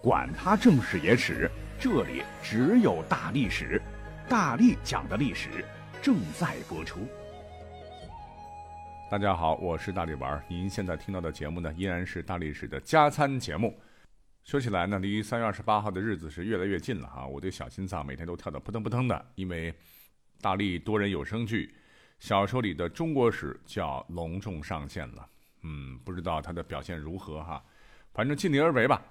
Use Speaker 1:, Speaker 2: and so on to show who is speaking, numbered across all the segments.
Speaker 1: 管他正史野史，这里只有大历史，大力讲的历史正在播出。
Speaker 2: 大家好，我是大力丸。您现在听到的节目呢，依然是大历史的加餐节目。说起来呢，离三月二十八号的日子是越来越近了哈，我的小心脏每天都跳得扑腾扑腾的，因为大力多人有声剧小说里的中国史就要隆重上线了。嗯，不知道它的表现如何哈，反正尽力而为吧。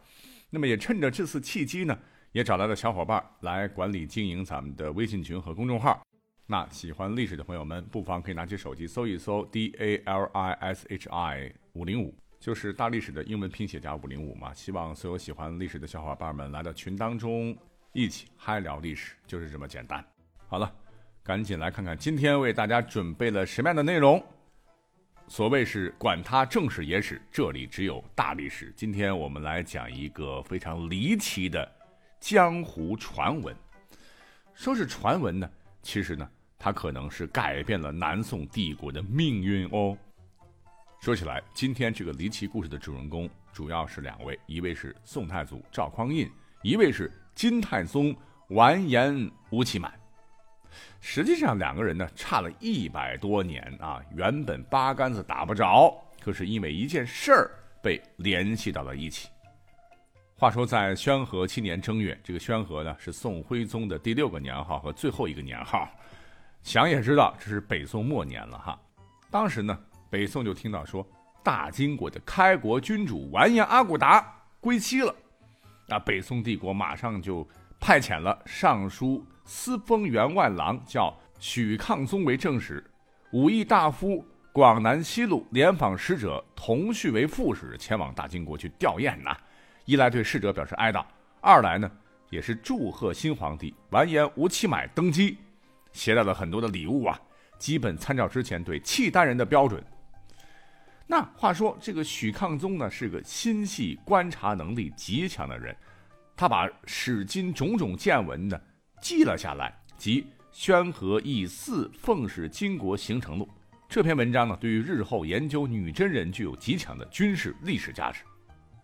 Speaker 2: 那么也趁着这次契机呢，也找来了小伙伴来管理经营咱们的微信群和公众号。那喜欢历史的朋友们，不妨可以拿起手机搜一搜 D A L I S H I 五零五，就是大历史的英文拼写加五零五嘛。希望所有喜欢历史的小伙伴们来到群当中，一起嗨聊历史，就是这么简单。好了，赶紧来看看今天为大家准备了什么样的内容。所谓是管他正史野史，这里只有大历史。今天我们来讲一个非常离奇的江湖传闻。说是传闻呢，其实呢，它可能是改变了南宋帝国的命运哦。说起来，今天这个离奇故事的主人公主要是两位，一位是宋太祖赵匡胤，一位是金太宗完颜吴乞满。实际上，两个人呢差了一百多年啊，原本八竿子打不着，可是因为一件事儿被联系到了一起。话说，在宣和七年正月，这个宣和呢是宋徽宗的第六个年号和最后一个年号，想也知道这是北宋末年了哈。当时呢，北宋就听到说大金国的开国君主完颜阿骨达归西了，那北宋帝国马上就派遣了尚书。司封员外郎叫许抗宗为正使，武义大夫广南西路联访使者同绪为副使，前往大金国去吊唁呐。一来对逝者表示哀悼，二来呢也是祝贺新皇帝完颜吴乞买登基，携带了很多的礼物啊，基本参照之前对契丹人的标准。那话说这个许抗宗呢是个心细、观察能力极强的人，他把史今种种见闻呢。记了下来，即《宣和义四奉使金国行程录》这篇文章呢，对于日后研究女真人具有极强的军事历史价值。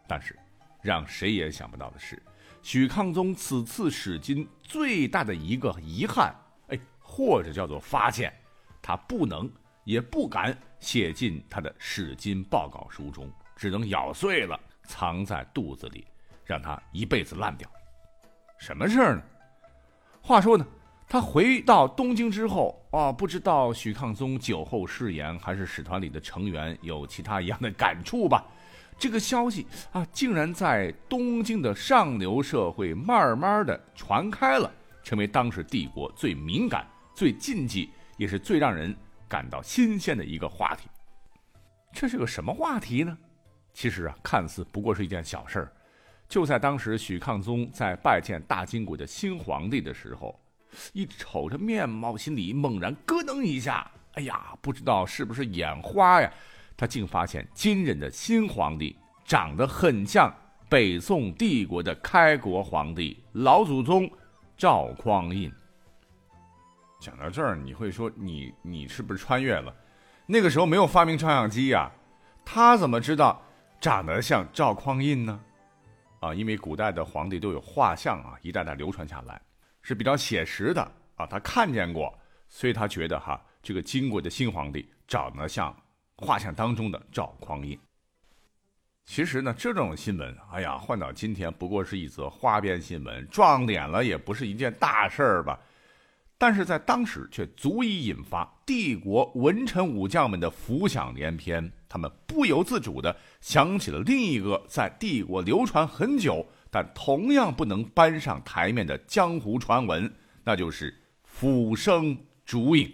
Speaker 2: 但是，让谁也想不到的是，许抗宗此次史金最大的一个遗憾，哎，或者叫做发现，他不能也不敢写进他的史金报告书中，只能咬碎了藏在肚子里，让他一辈子烂掉。什么事儿呢？话说呢，他回到东京之后啊，不知道许抗宗酒后失言，还是使团里的成员有其他一样的感触吧。这个消息啊，竟然在东京的上流社会慢慢的传开了，成为当时帝国最敏感、最禁忌，也是最让人感到新鲜的一个话题。这是个什么话题呢？其实啊，看似不过是一件小事儿。就在当时，许抗宗在拜见大金国的新皇帝的时候，一瞅着面貌，心里猛然咯噔一下。哎呀，不知道是不是眼花呀，他竟发现金人的新皇帝长得很像北宋帝国的开国皇帝老祖宗赵匡胤。讲到这儿，你会说你你是不是穿越了？那个时候没有发明照相机呀，他怎么知道长得像赵匡胤呢？啊，因为古代的皇帝都有画像啊，一代代流传下来，是比较写实的啊。他看见过，所以他觉得哈，这个金国的新皇帝长得像画像当中的赵匡胤。其实呢，这种新闻，哎呀，换到今天不过是一则花边新闻，撞脸了也不是一件大事儿吧。但是在当时却足以引发帝国文臣武将们的浮想联翩，他们不由自主地想起了另一个在帝国流传很久，但同样不能搬上台面的江湖传闻，那就是俯生烛影。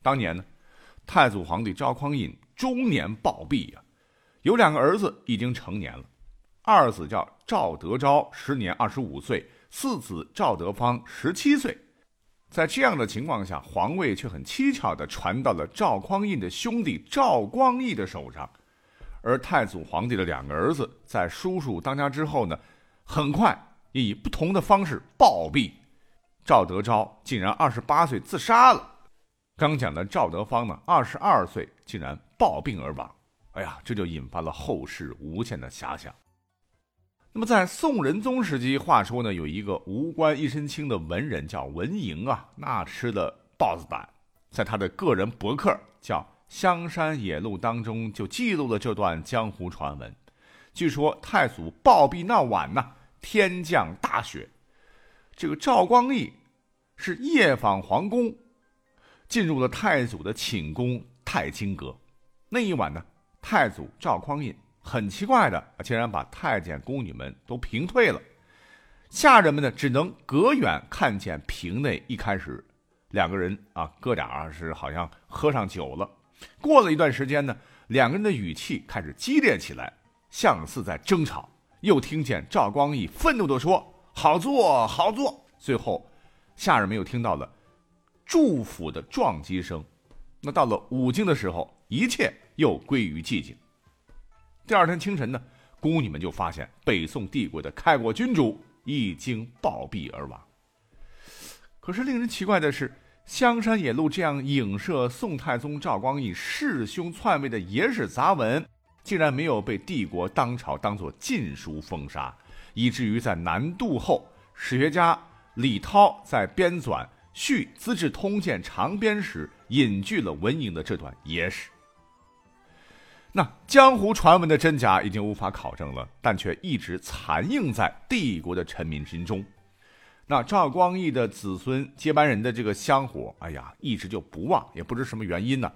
Speaker 2: 当年呢，太祖皇帝赵匡胤中年暴毙呀，有两个儿子已经成年了，二子叫赵德昭，时年二十五岁；四子赵德芳，十七岁。在这样的情况下，皇位却很蹊跷地传到了赵匡胤的兄弟赵光义的手上，而太祖皇帝的两个儿子在叔叔当家之后呢，很快也以不同的方式暴毙。赵德昭竟然二十八岁自杀了，刚讲的赵德芳呢，二十二岁竟然暴病而亡。哎呀，这就引发了后世无限的遐想。那么在宋仁宗时期，话说呢，有一个无官一身轻的文人叫文莹啊，那吃的豹子胆，在他的个人博客叫《香山野录》当中就记录了这段江湖传闻。据说太祖暴毙那晚呢，天降大雪，这个赵光义是夜访皇宫，进入了太祖的寝宫太清阁。那一晚呢，太祖赵匡胤。很奇怪的，竟然把太监宫女们都平退了，下人们呢只能隔远看见屏内一开始两个人啊，哥俩是好像喝上酒了。过了一段时间呢，两个人的语气开始激烈起来，像似在争吵。又听见赵光义愤怒地说：“好坐，好坐。”最后，下人们又听到了祝福的撞击声。那到了午经的时候，一切又归于寂静。第二天清晨呢，宫女们就发现北宋帝国的开国君主已经暴毙而亡。可是令人奇怪的是，《香山野路》这样影射宋太宗赵光义弑兄篡位的野史杂文，竟然没有被帝国当朝当作禁书封杀，以至于在南渡后，史学家李涛在编纂《续资治通鉴长编》时，隐居了文颖的这段野史。那江湖传闻的真假已经无法考证了，但却一直残映在帝国的臣民心中。那赵光义的子孙接班人的这个香火，哎呀，一直就不旺，也不知什么原因呢。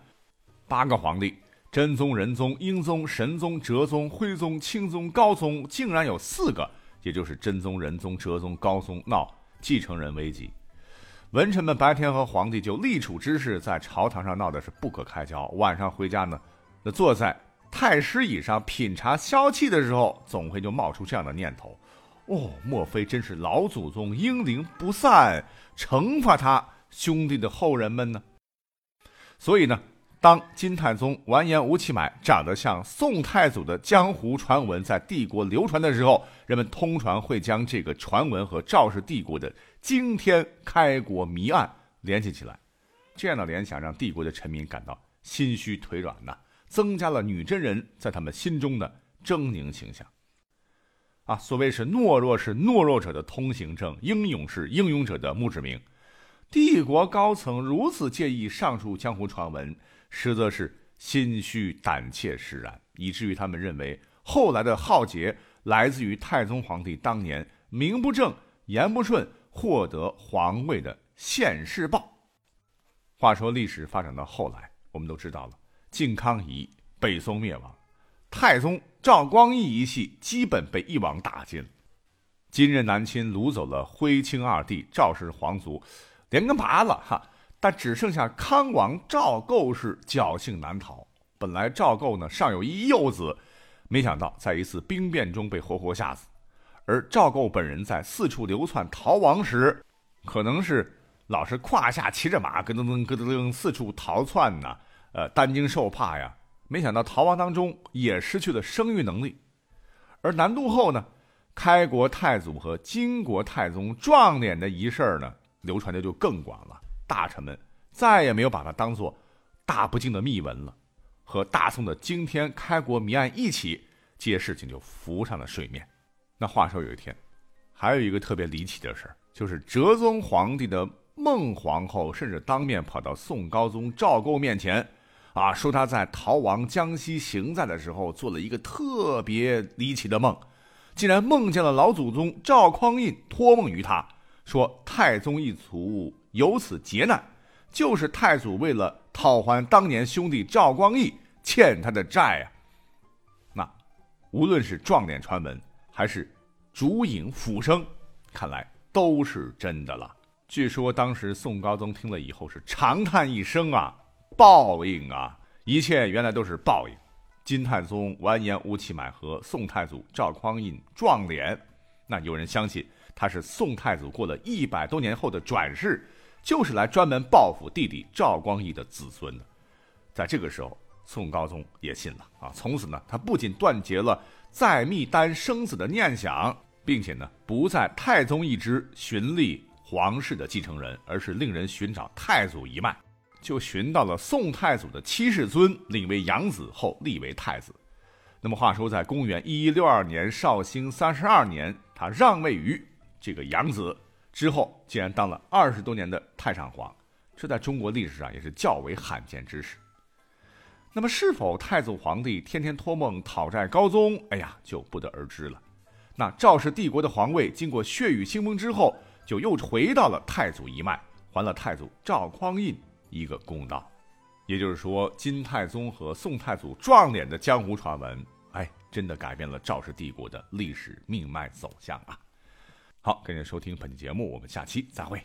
Speaker 2: 八个皇帝，真宗、仁宗、英宗、神宗、哲宗、徽宗、钦宗、高宗，竟然有四个，也就是真宗、仁宗、哲宗、高宗闹继承人危机。文臣们白天和皇帝就立储之事在朝堂上闹的是不可开交，晚上回家呢，那坐在。太师椅上品茶消气的时候，总会就冒出这样的念头：哦，莫非真是老祖宗英灵不散，惩罚他兄弟的后人们呢？所以呢，当金太宗完颜吴乞买长得像宋太祖的江湖传闻在帝国流传的时候，人们通传会将这个传闻和赵氏帝国的惊天开国谜案联系起来。这样的联想让帝国的臣民感到心虚腿软呐。增加了女真人在他们心中的狰狞形象。啊，所谓是懦弱是懦弱者的通行证，英勇是英勇者的墓志铭。帝国高层如此介意上述江湖传闻，实则是心虚胆怯使然，以至于他们认为后来的浩劫来自于太宗皇帝当年名不正言不顺获得皇位的现世报。话说历史发展到后来，我们都知道了。靖康乙，北宋灭亡，太宗赵光义一系基本被一网打尽。金任南侵掳走了徽钦二帝赵氏皇族，连根拔了哈，但只剩下康王赵构氏侥幸难逃。本来赵构呢尚有一幼子，没想到在一次兵变中被活活吓死。而赵构本人在四处流窜逃亡时，可能是老是胯下骑着马，咯噔噔咯噔噔四处逃窜呢。呃，担惊受怕呀！没想到逃亡当中也失去了生育能力，而南渡后呢，开国太祖和金国太宗撞脸的一事儿呢，流传的就更广了。大臣们再也没有把它当做大不敬的秘闻了，和大宋的惊天开国谜案一起，这些事情就浮上了水面。那话说有一天，还有一个特别离奇的事儿，就是哲宗皇帝的孟皇后甚至当面跑到宋高宗赵构面前。啊，说他在逃亡江西行在的时候，做了一个特别离奇的梦，竟然梦见了老祖宗赵匡胤托梦于他，说太宗一族有此劫难，就是太祖为了讨还当年兄弟赵光义欠他的债啊。那无论是撞脸传闻，还是烛影斧声，看来都是真的了。据说当时宋高宗听了以后是长叹一声啊。报应啊！一切原来都是报应。金太宗完颜吴乞买和宋太祖赵匡胤撞脸，那有人相信他是宋太祖过了一百多年后的转世，就是来专门报复弟弟赵光义的子孙的。在这个时候，宋高宗也信了啊！从此呢，他不仅断绝了再密丹生子的念想，并且呢，不在太宗一支寻立皇室的继承人，而是令人寻找太祖一脉。就寻到了宋太祖的七世尊，领为养子后立为太子。那么话说，在公元一一六二年绍兴三十二年，他让位于这个养子之后，竟然当了二十多年的太上皇，这在中国历史上也是较为罕见之事。那么，是否太祖皇帝天天托梦讨债高宗？哎呀，就不得而知了。那赵氏帝国的皇位经过血雨腥风之后，就又回到了太祖一脉，还了太祖赵匡胤一个公道。也就是说，金太宗和宋太祖撞脸的江湖传闻，哎，真的改变了赵氏帝国的历史命脉走向啊！好，感谢收听本期节目，我们下期再会。